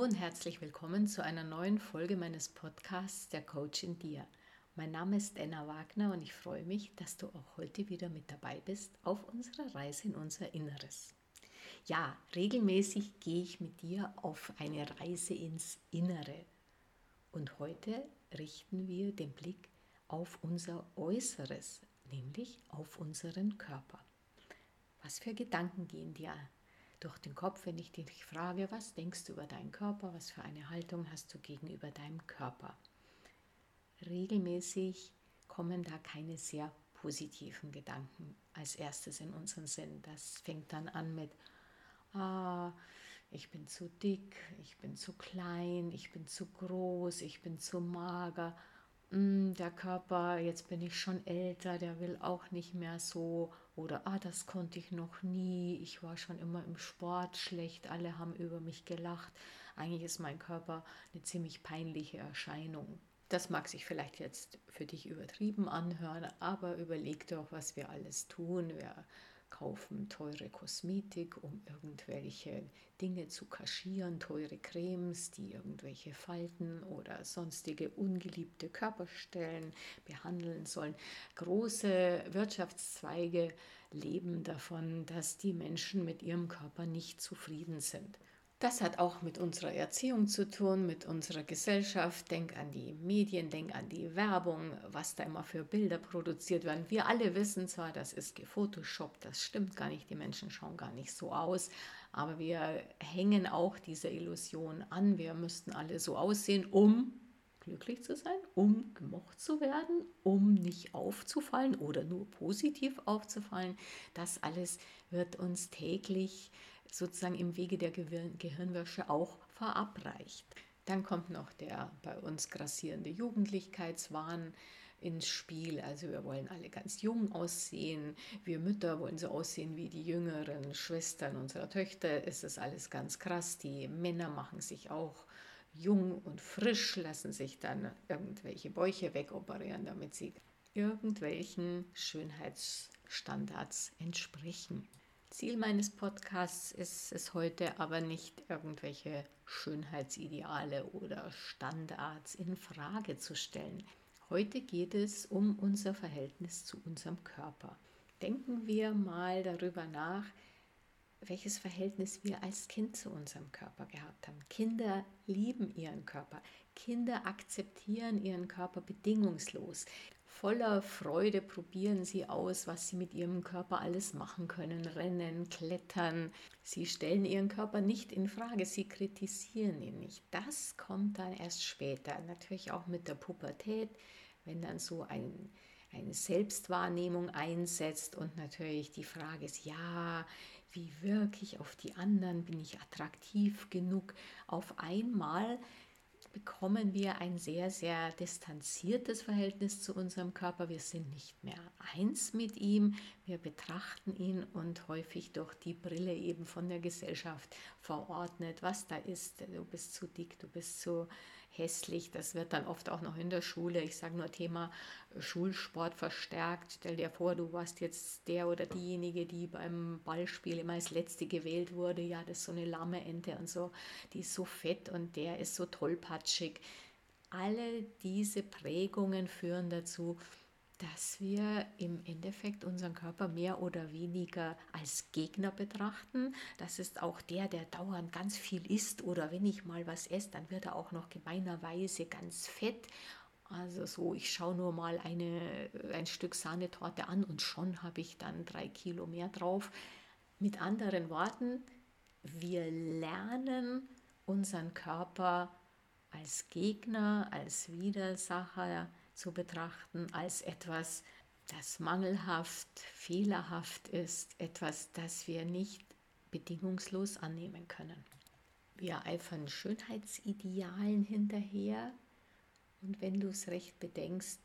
Und herzlich willkommen zu einer neuen Folge meines Podcasts Der Coach in dir. Mein Name ist Anna Wagner und ich freue mich, dass du auch heute wieder mit dabei bist auf unserer Reise in unser Inneres. Ja, regelmäßig gehe ich mit dir auf eine Reise ins Innere. Und heute richten wir den Blick auf unser Äußeres, nämlich auf unseren Körper. Was für Gedanken gehen dir durch den Kopf, wenn ich dich frage, was denkst du über deinen Körper, was für eine Haltung hast du gegenüber deinem Körper. Regelmäßig kommen da keine sehr positiven Gedanken als erstes in unseren Sinn. Das fängt dann an mit, ah, ich bin zu dick, ich bin zu klein, ich bin zu groß, ich bin zu mager hm, der Körper, jetzt bin ich schon älter, der will auch nicht mehr so oder ah, das konnte ich noch nie, ich war schon immer im Sport schlecht, alle haben über mich gelacht. Eigentlich ist mein Körper eine ziemlich peinliche Erscheinung. Das mag sich vielleicht jetzt für dich übertrieben anhören, aber überleg doch, was wir alles tun. Wir kaufen teure Kosmetik, um irgendwelche Dinge zu kaschieren, teure Cremes, die irgendwelche Falten oder sonstige ungeliebte Körperstellen behandeln sollen. Große Wirtschaftszweige leben davon, dass die Menschen mit ihrem Körper nicht zufrieden sind. Das hat auch mit unserer Erziehung zu tun, mit unserer Gesellschaft. Denk an die Medien, denk an die Werbung, was da immer für Bilder produziert werden. Wir alle wissen zwar, das ist gefotoshoppt, das stimmt gar nicht, die Menschen schauen gar nicht so aus, aber wir hängen auch dieser Illusion an, wir müssten alle so aussehen, um glücklich zu sein, um gemocht zu werden, um nicht aufzufallen oder nur positiv aufzufallen. Das alles wird uns täglich sozusagen im Wege der Gehirnwäsche auch verabreicht. Dann kommt noch der bei uns grassierende Jugendlichkeitswahn ins Spiel. Also wir wollen alle ganz jung aussehen. Wir Mütter wollen so aussehen wie die jüngeren Schwestern unserer Töchter. Es ist alles ganz krass. Die Männer machen sich auch jung und frisch, lassen sich dann irgendwelche Bäuche wegoperieren, damit sie irgendwelchen Schönheitsstandards entsprechen. Ziel meines Podcasts ist es heute aber nicht irgendwelche Schönheitsideale oder Standards in Frage zu stellen. Heute geht es um unser Verhältnis zu unserem Körper. Denken wir mal darüber nach, welches Verhältnis wir als Kind zu unserem Körper gehabt haben. Kinder lieben ihren Körper. Kinder akzeptieren ihren Körper bedingungslos. Voller Freude probieren sie aus, was sie mit ihrem Körper alles machen können. Rennen, klettern. Sie stellen ihren Körper nicht in Frage, sie kritisieren ihn nicht. Das kommt dann erst später. Natürlich auch mit der Pubertät, wenn dann so ein eine Selbstwahrnehmung einsetzt und natürlich die Frage ist, ja, wie wirke ich auf die anderen, bin ich attraktiv genug? Auf einmal bekommen wir ein sehr, sehr distanziertes Verhältnis zu unserem Körper. Wir sind nicht mehr eins mit ihm, wir betrachten ihn und häufig durch die Brille eben von der Gesellschaft verordnet, was da ist. Du bist zu dick, du bist zu hässlich. Das wird dann oft auch noch in der Schule, ich sage nur Thema Schulsport verstärkt. Stell dir vor, du warst jetzt der oder diejenige, die beim Ballspiel immer als Letzte gewählt wurde. Ja, das ist so eine lahme Ente und so. Die ist so fett und der ist so tollpatschig. Alle diese Prägungen führen dazu, dass wir im Endeffekt unseren Körper mehr oder weniger als Gegner betrachten. Das ist auch der, der dauernd ganz viel isst oder wenn ich mal was esse, dann wird er auch noch gemeinerweise ganz fett. Also so, ich schaue nur mal eine, ein Stück Sahnetorte an und schon habe ich dann drei Kilo mehr drauf. Mit anderen Worten, wir lernen unseren Körper als Gegner, als Widersacher, zu betrachten als etwas, das mangelhaft, fehlerhaft ist, etwas, das wir nicht bedingungslos annehmen können. Wir eifern Schönheitsidealen hinterher und wenn du es recht bedenkst,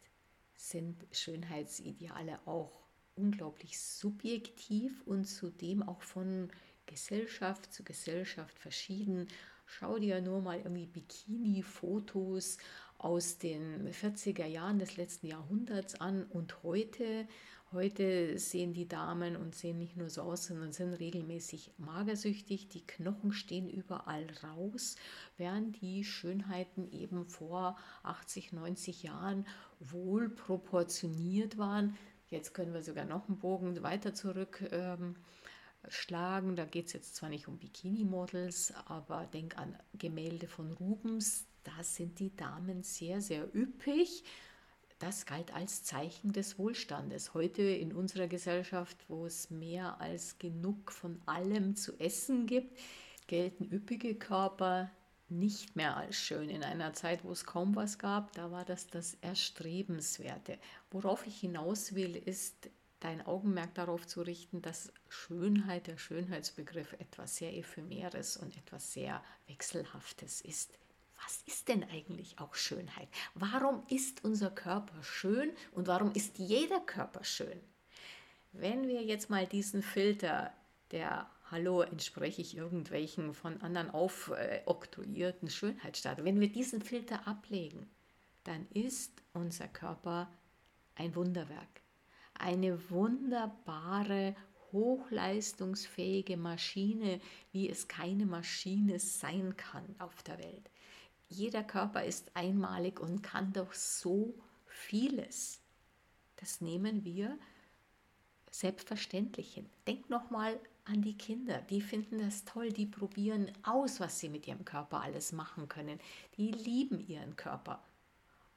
sind Schönheitsideale auch unglaublich subjektiv und zudem auch von Gesellschaft zu Gesellschaft verschieden. Schau dir nur mal irgendwie Bikini-Fotos aus den 40er Jahren des letzten Jahrhunderts an und heute. Heute sehen die Damen und sehen nicht nur so aus, sondern sind regelmäßig magersüchtig. Die Knochen stehen überall raus, während die Schönheiten eben vor 80, 90 Jahren wohl proportioniert waren. Jetzt können wir sogar noch einen Bogen weiter zurück. Ähm, schlagen. Da geht es jetzt zwar nicht um Bikini-Models, aber denk an Gemälde von Rubens. Da sind die Damen sehr, sehr üppig das galt als Zeichen des Wohlstandes. Heute in unserer Gesellschaft, wo es mehr als genug von allem zu essen gibt, gelten üppige Körper nicht mehr als schön. In einer Zeit, wo es kaum was gab, da war das das Erstrebenswerte. Worauf ich hinaus will, ist dein Augenmerk darauf zu richten, dass Schönheit, der Schönheitsbegriff etwas sehr Ephemeres und etwas sehr Wechselhaftes ist was ist denn eigentlich auch Schönheit? Warum ist unser Körper schön und warum ist jeder Körper schön? Wenn wir jetzt mal diesen Filter der Hallo, entspreche ich irgendwelchen von anderen aufoktroyierten Schönheitsstaaten, wenn wir diesen Filter ablegen, dann ist unser Körper ein Wunderwerk. Eine wunderbare, hochleistungsfähige Maschine, wie es keine Maschine sein kann auf der Welt jeder Körper ist einmalig und kann doch so vieles. Das nehmen wir selbstverständlich hin. Denk nochmal an die Kinder. Die finden das toll, die probieren aus, was sie mit ihrem Körper alles machen können. Die lieben ihren Körper.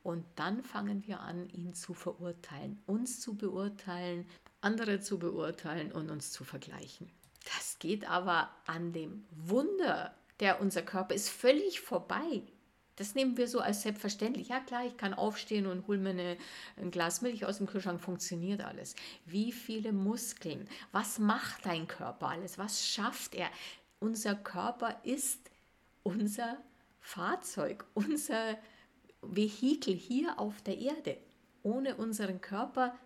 Und dann fangen wir an, ihn zu verurteilen, uns zu beurteilen, andere zu beurteilen und uns zu vergleichen. Das geht aber an dem Wunder, der unser Körper ist, völlig vorbei. Das nehmen wir so als selbstverständlich. Ja klar, ich kann aufstehen und hole mir eine, ein Glas Milch aus dem Kühlschrank, funktioniert alles. Wie viele Muskeln? Was macht dein Körper alles? Was schafft er? Unser Körper ist unser Fahrzeug, unser Vehikel hier auf der Erde. Ohne unseren Körper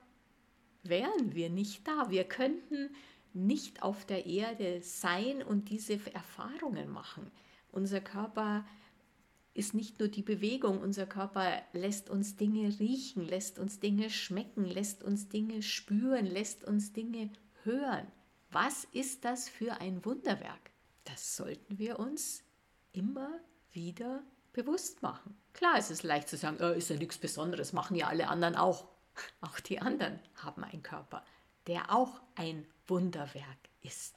wären wir nicht da. Wir könnten nicht auf der Erde sein und diese Erfahrungen machen. Unser Körper ist nicht nur die Bewegung, unser Körper lässt uns Dinge riechen, lässt uns Dinge schmecken, lässt uns Dinge spüren, lässt uns Dinge hören. Was ist das für ein Wunderwerk? Das sollten wir uns immer wieder bewusst machen. Klar ist es leicht zu sagen, oh, ist ja nichts Besonderes, machen ja alle anderen auch. Auch die anderen haben einen Körper, der auch ein Wunderwerk ist.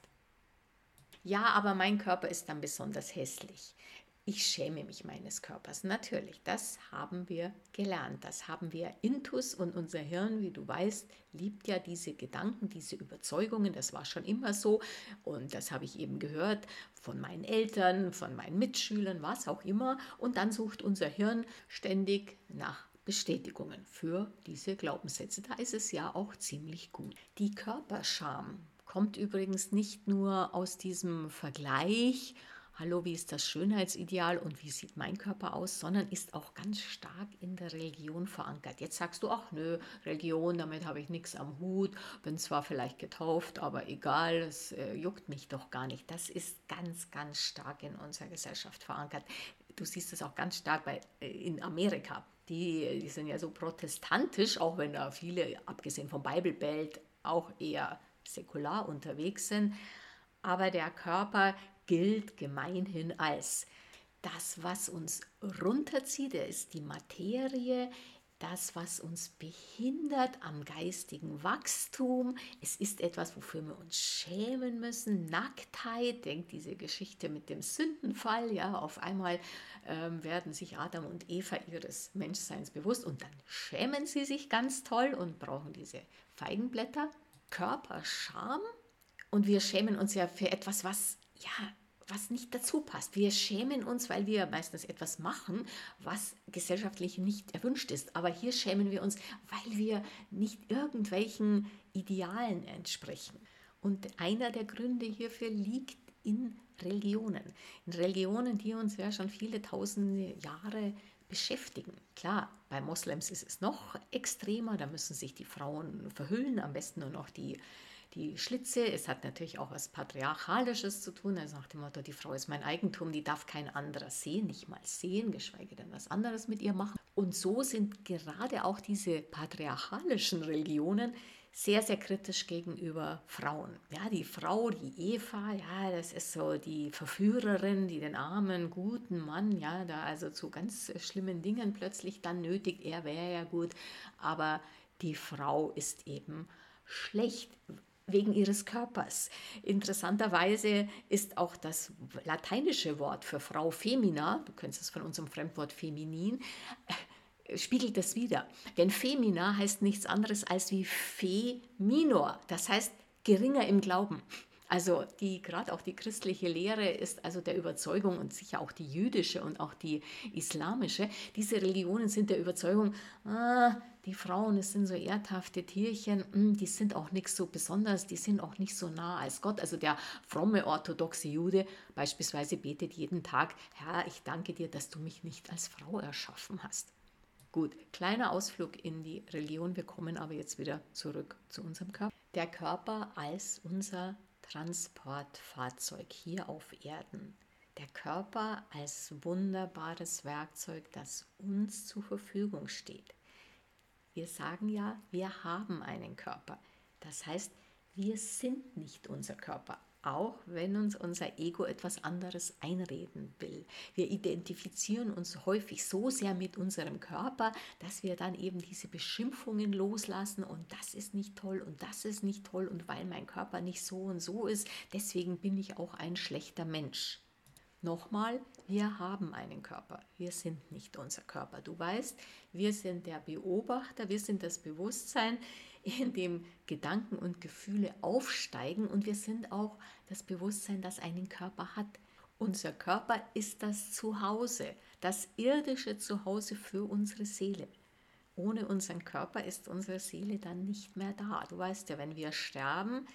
Ja, aber mein Körper ist dann besonders hässlich. Ich schäme mich meines Körpers. Natürlich, das haben wir gelernt. Das haben wir intus und unser Hirn, wie du weißt, liebt ja diese Gedanken, diese Überzeugungen. Das war schon immer so und das habe ich eben gehört von meinen Eltern, von meinen Mitschülern, was auch immer. Und dann sucht unser Hirn ständig nach Bestätigungen für diese Glaubenssätze. Da ist es ja auch ziemlich gut. Die Körperscham kommt übrigens nicht nur aus diesem Vergleich, hallo, wie ist das Schönheitsideal und wie sieht mein Körper aus, sondern ist auch ganz stark in der Religion verankert. Jetzt sagst du, ach nö, Religion, damit habe ich nichts am Hut, bin zwar vielleicht getauft, aber egal, es äh, juckt mich doch gar nicht. Das ist ganz, ganz stark in unserer Gesellschaft verankert. Du siehst es auch ganz stark bei, äh, in Amerika. Die, die sind ja so protestantisch, auch wenn da viele, abgesehen vom Bibelbelt, auch eher säkular unterwegs sind. Aber der Körper gilt gemeinhin als das, was uns runterzieht, er ist die Materie, das, was uns behindert am geistigen Wachstum. Es ist etwas, wofür wir uns schämen müssen. Nacktheit, denkt diese Geschichte mit dem Sündenfall. Ja, auf einmal ähm, werden sich Adam und Eva ihres Menschseins bewusst und dann schämen sie sich ganz toll und brauchen diese Feigenblätter. Körperscham. Und wir schämen uns ja für etwas, was ja, was nicht dazu passt. Wir schämen uns, weil wir meistens etwas machen, was gesellschaftlich nicht erwünscht ist. Aber hier schämen wir uns, weil wir nicht irgendwelchen Idealen entsprechen. Und einer der Gründe hierfür liegt in Religionen. In Religionen, die uns ja schon viele tausende Jahre beschäftigen. Klar, bei Moslems ist es noch extremer, da müssen sich die Frauen verhüllen, am besten nur noch die die Schlitze. Es hat natürlich auch was Patriarchalisches zu tun, also nach dem Motto, die Frau ist mein Eigentum, die darf kein anderer sehen, nicht mal sehen, geschweige denn was anderes mit ihr machen. Und so sind gerade auch diese patriarchalischen Religionen sehr, sehr kritisch gegenüber Frauen. Ja, die Frau, die Eva, ja, das ist so die Verführerin, die den armen, guten Mann, ja, da also zu ganz schlimmen Dingen plötzlich dann nötigt. Er wäre ja gut, aber die Frau ist eben schlecht wegen ihres Körpers. Interessanterweise ist auch das lateinische Wort für Frau Femina, du kennst es von unserem Fremdwort feminin, spiegelt das wieder. Denn Femina heißt nichts anderes als wie Fe minor, das heißt geringer im Glauben. Also die gerade auch die christliche Lehre ist also der Überzeugung und sicher auch die jüdische und auch die islamische. Diese Religionen sind der Überzeugung, ah, die Frauen, es sind so erdhafte Tierchen, hm, die sind auch nichts so besonders, die sind auch nicht so nah als Gott. Also der fromme orthodoxe Jude beispielsweise betet jeden Tag, Herr, ich danke dir, dass du mich nicht als Frau erschaffen hast. Gut, kleiner Ausflug in die Religion. Wir kommen aber jetzt wieder zurück zu unserem Körper. Der Körper als unser Transportfahrzeug hier auf Erden. Der Körper als wunderbares Werkzeug, das uns zur Verfügung steht. Wir sagen ja, wir haben einen Körper. Das heißt, wir sind nicht unser Körper auch wenn uns unser Ego etwas anderes einreden will. Wir identifizieren uns häufig so sehr mit unserem Körper, dass wir dann eben diese Beschimpfungen loslassen und das ist nicht toll und das ist nicht toll und weil mein Körper nicht so und so ist, deswegen bin ich auch ein schlechter Mensch. Nochmal, wir haben einen Körper. Wir sind nicht unser Körper. Du weißt, wir sind der Beobachter, wir sind das Bewusstsein, in dem Gedanken und Gefühle aufsteigen und wir sind auch das Bewusstsein, das einen Körper hat. Unser Körper ist das Zuhause, das irdische Zuhause für unsere Seele. Ohne unseren Körper ist unsere Seele dann nicht mehr da. Du weißt ja, wenn wir sterben,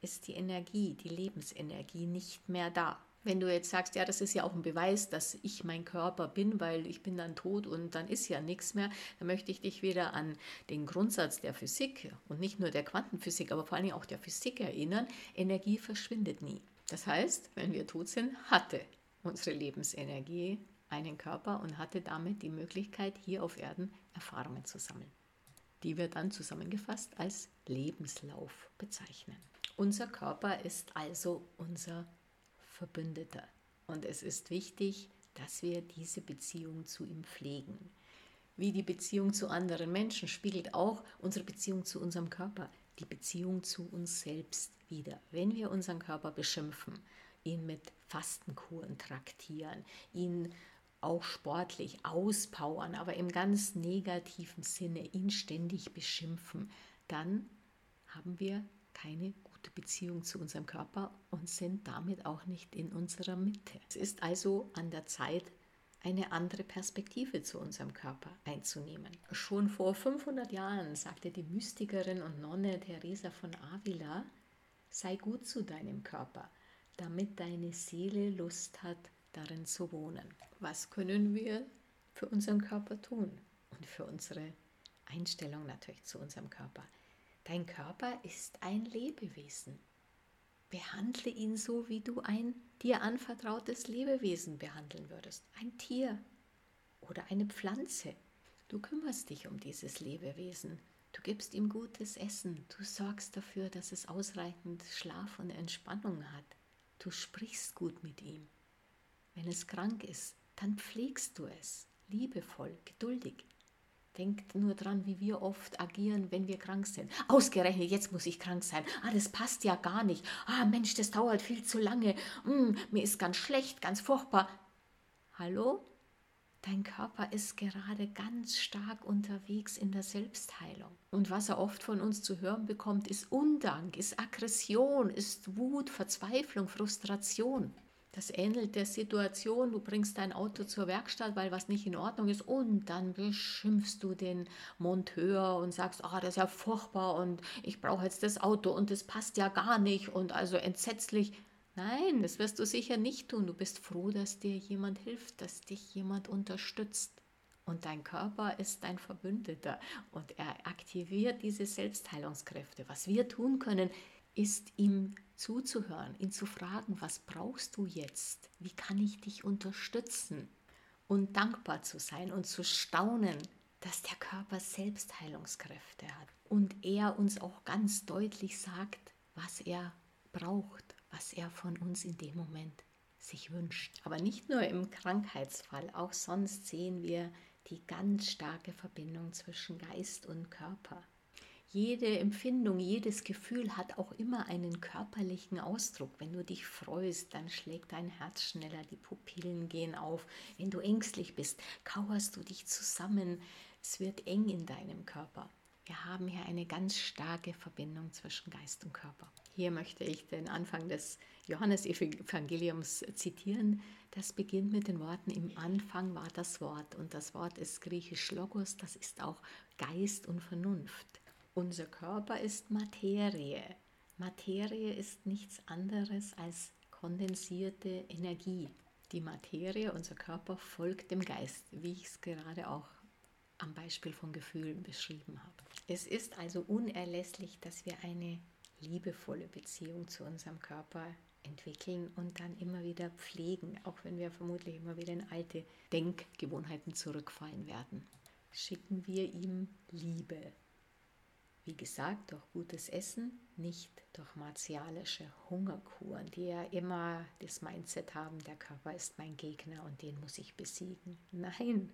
ist die Energie, die Lebensenergie nicht mehr da. Wenn du jetzt sagst, ja, das ist ja auch ein Beweis, dass ich mein Körper bin, weil ich bin dann tot und dann ist ja nichts mehr, dann möchte ich dich wieder an den Grundsatz der Physik und nicht nur der Quantenphysik, aber vor allem auch der Physik erinnern. Energie verschwindet nie. Das heißt, wenn wir tot sind, hatte unsere Lebensenergie einen Körper und hatte damit die Möglichkeit, hier auf Erden Erfahrungen zu sammeln, die wir dann zusammengefasst als Lebenslauf bezeichnen. Unser Körper ist also unser Verbündeter. Und es ist wichtig, dass wir diese Beziehung zu ihm pflegen. Wie die Beziehung zu anderen Menschen spiegelt auch unsere Beziehung zu unserem Körper, die Beziehung zu uns selbst wieder. Wenn wir unseren Körper beschimpfen, ihn mit Fastenkuren traktieren, ihn auch sportlich auspowern, aber im ganz negativen Sinne ihn ständig beschimpfen, dann haben wir keine gute Beziehung zu unserem Körper und sind damit auch nicht in unserer Mitte. Es ist also an der Zeit, eine andere Perspektive zu unserem Körper einzunehmen. Schon vor 500 Jahren sagte die Mystikerin und Nonne Teresa von Avila, sei gut zu deinem Körper, damit deine Seele Lust hat, darin zu wohnen. Was können wir für unseren Körper tun und für unsere Einstellung natürlich zu unserem Körper? Dein Körper ist ein Lebewesen. Behandle ihn so, wie du ein dir anvertrautes Lebewesen behandeln würdest. Ein Tier oder eine Pflanze. Du kümmerst dich um dieses Lebewesen. Du gibst ihm gutes Essen. Du sorgst dafür, dass es ausreichend Schlaf und Entspannung hat. Du sprichst gut mit ihm. Wenn es krank ist, dann pflegst du es liebevoll, geduldig. Denkt nur dran, wie wir oft agieren, wenn wir krank sind. Ausgerechnet, jetzt muss ich krank sein. Ah, das passt ja gar nicht. Ah, Mensch, das dauert viel zu lange. Mm, mir ist ganz schlecht, ganz furchtbar. Hallo? Dein Körper ist gerade ganz stark unterwegs in der Selbstheilung. Und was er oft von uns zu hören bekommt, ist Undank, ist Aggression, ist Wut, Verzweiflung, Frustration. Das ähnelt der Situation, du bringst dein Auto zur Werkstatt, weil was nicht in Ordnung ist und dann beschimpfst du den Monteur und sagst, ah, oh, das ist ja furchtbar und ich brauche jetzt das Auto und das passt ja gar nicht und also entsetzlich. Nein, das wirst du sicher nicht tun. Du bist froh, dass dir jemand hilft, dass dich jemand unterstützt. Und dein Körper ist dein Verbündeter und er aktiviert diese Selbstheilungskräfte. Was wir tun können, ist ihm zuzuhören, ihn zu fragen, was brauchst du jetzt? Wie kann ich dich unterstützen? Und dankbar zu sein und zu staunen, dass der Körper Selbstheilungskräfte hat und er uns auch ganz deutlich sagt, was er braucht, was er von uns in dem Moment sich wünscht. Aber nicht nur im Krankheitsfall, auch sonst sehen wir die ganz starke Verbindung zwischen Geist und Körper. Jede Empfindung, jedes Gefühl hat auch immer einen körperlichen Ausdruck. Wenn du dich freust, dann schlägt dein Herz schneller, die Pupillen gehen auf. Wenn du ängstlich bist, kauerst du dich zusammen. Es wird eng in deinem Körper. Wir haben hier eine ganz starke Verbindung zwischen Geist und Körper. Hier möchte ich den Anfang des Johannesevangeliums zitieren. Das beginnt mit den Worten, im Anfang war das Wort und das Wort ist griechisch Logos, das ist auch Geist und Vernunft. Unser Körper ist Materie. Materie ist nichts anderes als kondensierte Energie. Die Materie, unser Körper, folgt dem Geist, wie ich es gerade auch am Beispiel von Gefühlen beschrieben habe. Es ist also unerlässlich, dass wir eine liebevolle Beziehung zu unserem Körper entwickeln und dann immer wieder pflegen, auch wenn wir vermutlich immer wieder in alte Denkgewohnheiten zurückfallen werden. Schicken wir ihm Liebe, wie gesagt, durch gutes Essen, nicht durch martialische Hungerkuren, die ja immer das Mindset haben, der Körper ist mein Gegner und den muss ich besiegen. Nein,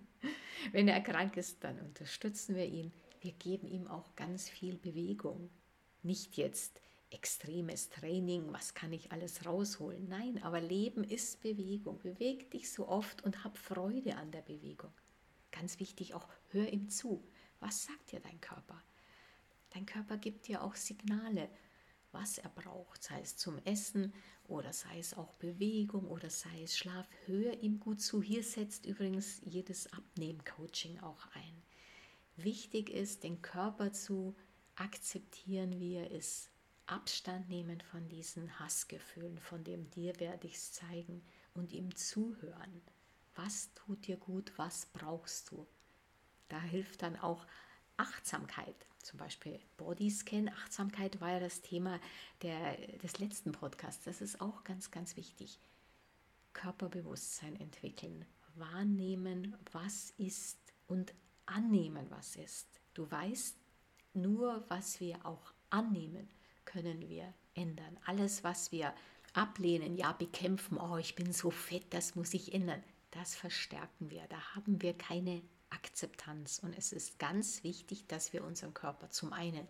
wenn er krank ist, dann unterstützen wir ihn. Wir geben ihm auch ganz viel Bewegung. Nicht jetzt extremes Training, was kann ich alles rausholen? Nein, aber Leben ist Bewegung. Beweg dich so oft und hab Freude an der Bewegung. Ganz wichtig auch, hör ihm zu. Was sagt dir dein Körper? Dein Körper gibt dir auch Signale, was er braucht, sei es zum Essen oder sei es auch Bewegung oder sei es Schlaf. Hör ihm gut zu. Hier setzt übrigens jedes Abnehmen-Coaching auch ein. Wichtig ist, den Körper zu akzeptieren, wie er ist. Abstand nehmen von diesen Hassgefühlen, von dem dir werde ich es zeigen und ihm zuhören. Was tut dir gut, was brauchst du? Da hilft dann auch Achtsamkeit, zum Beispiel Bodyscan, Achtsamkeit war ja das Thema der, des letzten Podcasts. Das ist auch ganz, ganz wichtig. Körperbewusstsein entwickeln, wahrnehmen, was ist und annehmen, was ist. Du weißt, nur was wir auch annehmen, können wir ändern. Alles, was wir ablehnen, ja, bekämpfen, oh, ich bin so fett, das muss ich ändern, das verstärken wir. Da haben wir keine Akzeptanz. Und es ist ganz wichtig, dass wir unseren Körper zum einen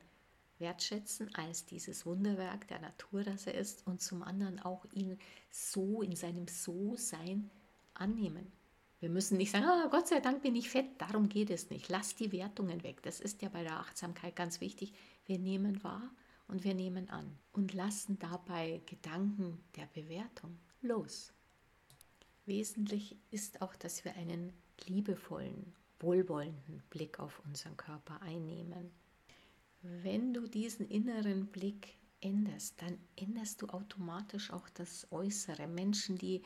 wertschätzen als dieses Wunderwerk der Natur, das er ist, und zum anderen auch ihn so in seinem So-Sein annehmen. Wir müssen nicht sagen, oh, Gott sei Dank bin ich fett, darum geht es nicht. Lass die Wertungen weg. Das ist ja bei der Achtsamkeit ganz wichtig. Wir nehmen wahr und wir nehmen an und lassen dabei Gedanken der Bewertung los. Wesentlich ist auch, dass wir einen liebevollen wohlwollenden Blick auf unseren Körper einnehmen. Wenn du diesen inneren Blick änderst, dann änderst du automatisch auch das Äußere. Menschen, die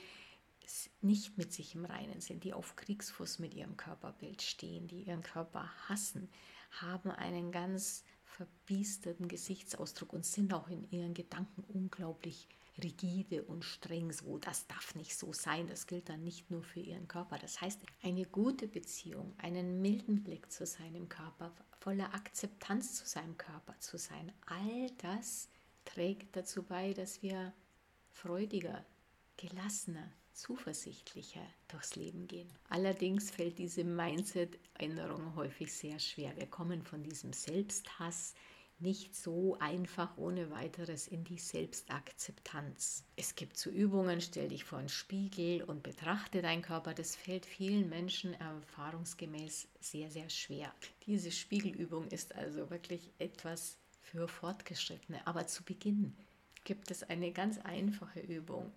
nicht mit sich im Reinen sind, die auf Kriegsfuß mit ihrem Körperbild stehen, die ihren Körper hassen, haben einen ganz verbiesterten Gesichtsausdruck und sind auch in ihren Gedanken unglaublich rigide und streng so, das darf nicht so sein, das gilt dann nicht nur für ihren Körper. Das heißt, eine gute Beziehung, einen milden Blick zu seinem Körper, voller Akzeptanz zu seinem Körper zu sein, all das trägt dazu bei, dass wir freudiger, gelassener, zuversichtlicher durchs Leben gehen. Allerdings fällt diese Mindset-Änderung häufig sehr schwer. Wir kommen von diesem Selbsthass, nicht so einfach ohne weiteres in die Selbstakzeptanz. Es gibt so Übungen, stell dich vor einen Spiegel und betrachte deinen Körper. Das fällt vielen Menschen erfahrungsgemäß sehr, sehr schwer. Diese Spiegelübung ist also wirklich etwas für Fortgeschrittene. Aber zu Beginn gibt es eine ganz einfache Übung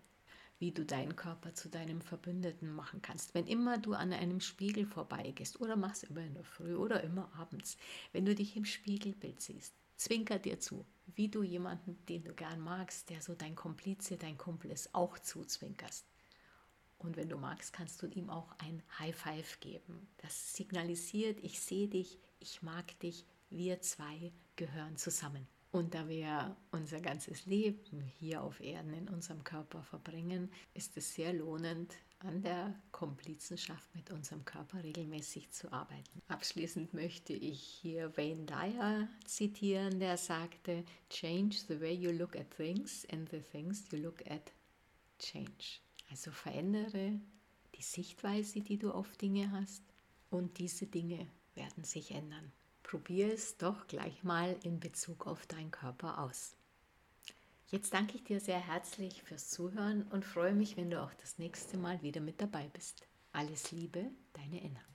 wie du deinen Körper zu deinem Verbündeten machen kannst. Wenn immer du an einem Spiegel vorbeigehst oder machst immer in der Früh oder immer abends, wenn du dich im Spiegelbild siehst, Zwinker dir zu, wie du jemanden, den du gern magst, der so dein Komplize, dein Kumpel ist, auch zuzwinkerst. Und wenn du magst, kannst du ihm auch ein High Five geben. Das signalisiert, ich sehe dich, ich mag dich, wir zwei gehören zusammen. Und da wir unser ganzes Leben hier auf Erden in unserem Körper verbringen, ist es sehr lohnend, an der Komplizenschaft mit unserem Körper regelmäßig zu arbeiten. Abschließend möchte ich hier Wayne Dyer zitieren, der sagte, Change the way you look at things and the things you look at change. Also verändere die Sichtweise, die du auf Dinge hast und diese Dinge werden sich ändern. Probier es doch gleich mal in Bezug auf deinen Körper aus. Jetzt danke ich dir sehr herzlich fürs Zuhören und freue mich, wenn du auch das nächste Mal wieder mit dabei bist. Alles Liebe, deine Enna.